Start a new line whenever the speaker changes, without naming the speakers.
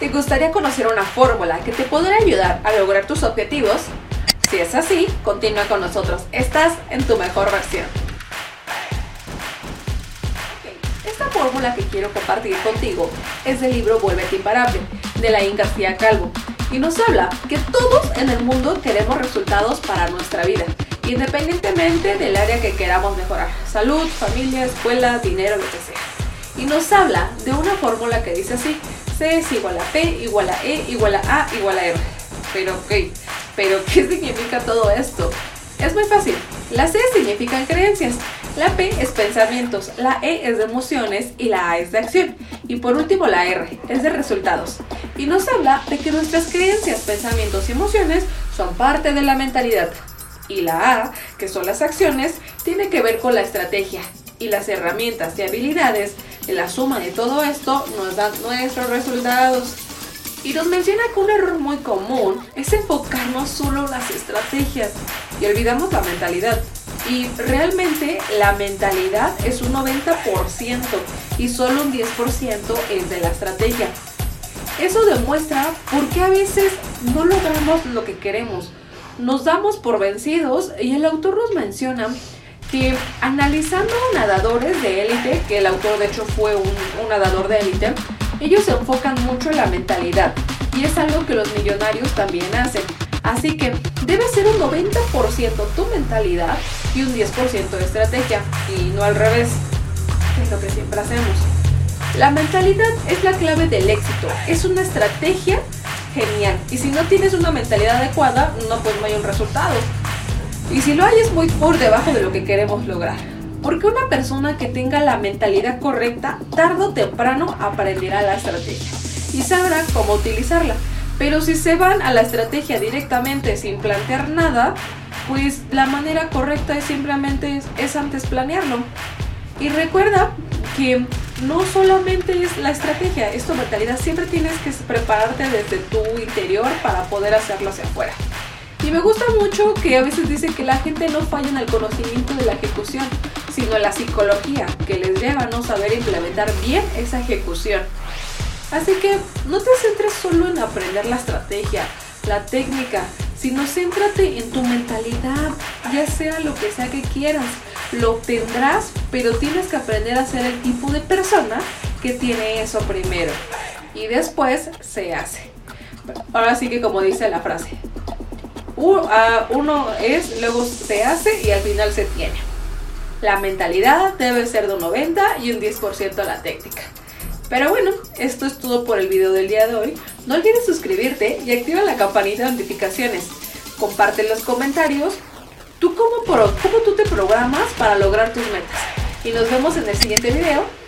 ¿Te gustaría conocer una fórmula que te podrá ayudar a lograr tus objetivos? Si es así, continúa con nosotros. Estás en tu mejor versión. Esta fórmula que quiero compartir contigo es del libro Vuélvete Imparable, de la García Calvo, y nos habla que todos en el mundo queremos resultados para nuestra vida, independientemente del área que queramos mejorar, salud, familia, escuela, dinero, lo que sea. Y nos habla de una fórmula que dice así, C es igual a P, igual a E, igual a A, igual a R. Pero, ok, pero ¿qué significa todo esto? Es muy fácil. La C significan creencias, la P es pensamientos, la E es de emociones y la A es de acción. Y por último la R es de resultados. Y nos habla de que nuestras creencias, pensamientos y emociones son parte de la mentalidad. Y la A, que son las acciones, tiene que ver con la estrategia. Y las herramientas y habilidades la suma de todo esto nos dan nuestros resultados. Y nos menciona que un error muy común es enfocarnos solo en las estrategias y olvidamos la mentalidad. Y realmente la mentalidad es un 90% y solo un 10% es de la estrategia. Eso demuestra por qué a veces no logramos lo que queremos. Nos damos por vencidos y el autor nos menciona que analizando nadadores de élite, que el autor de hecho fue un, nadador de élite, ellos se enfocan mucho en la mentalidad y es algo que los millonarios también hacen. Así que debe ser un 90% tu mentalidad y un 10% de estrategia y no al revés, que es lo que siempre hacemos. La mentalidad es la clave del éxito, es una estrategia genial y si no tienes una mentalidad adecuada, no pues no hay un resultado. Y si lo hay es muy por debajo de lo que queremos lograr. Porque una persona que tenga la mentalidad correcta, tarde o temprano aprenderá la estrategia y sabrá cómo utilizarla. Pero si se van a la estrategia directamente sin plantear nada, pues la manera correcta es simplemente es, antes planearlo. Y recuerda que no solamente es la estrategia, es tu mentalidad. Siempre tienes que prepararte desde tu interior para poder hacerlo hacia afuera. Y me gusta mucho que a veces dice que la gente no falla en el conocimiento de la ejecución, sino en la psicología, que les lleva a no saber implementar bien esa ejecución. Así que no te centres solo en aprender la estrategia, la técnica, sino céntrate en tu mentalidad, ya sea lo que sea que quieras. Lo obtendrás, pero tienes que aprender a ser el tipo de persona que tiene eso primero. Y después se hace. Ahora sí que como dice la frase, uno es, luego se hace y al final se tiene. La mentalidad debe ser de un 90 y un 10% la técnica. Pero bueno, esto es todo por el video del día de hoy. No olvides suscribirte y activa la campanita de notificaciones. Comparte en los comentarios tú cómo tú te programas para lograr tus metas. Y nos vemos en el siguiente video.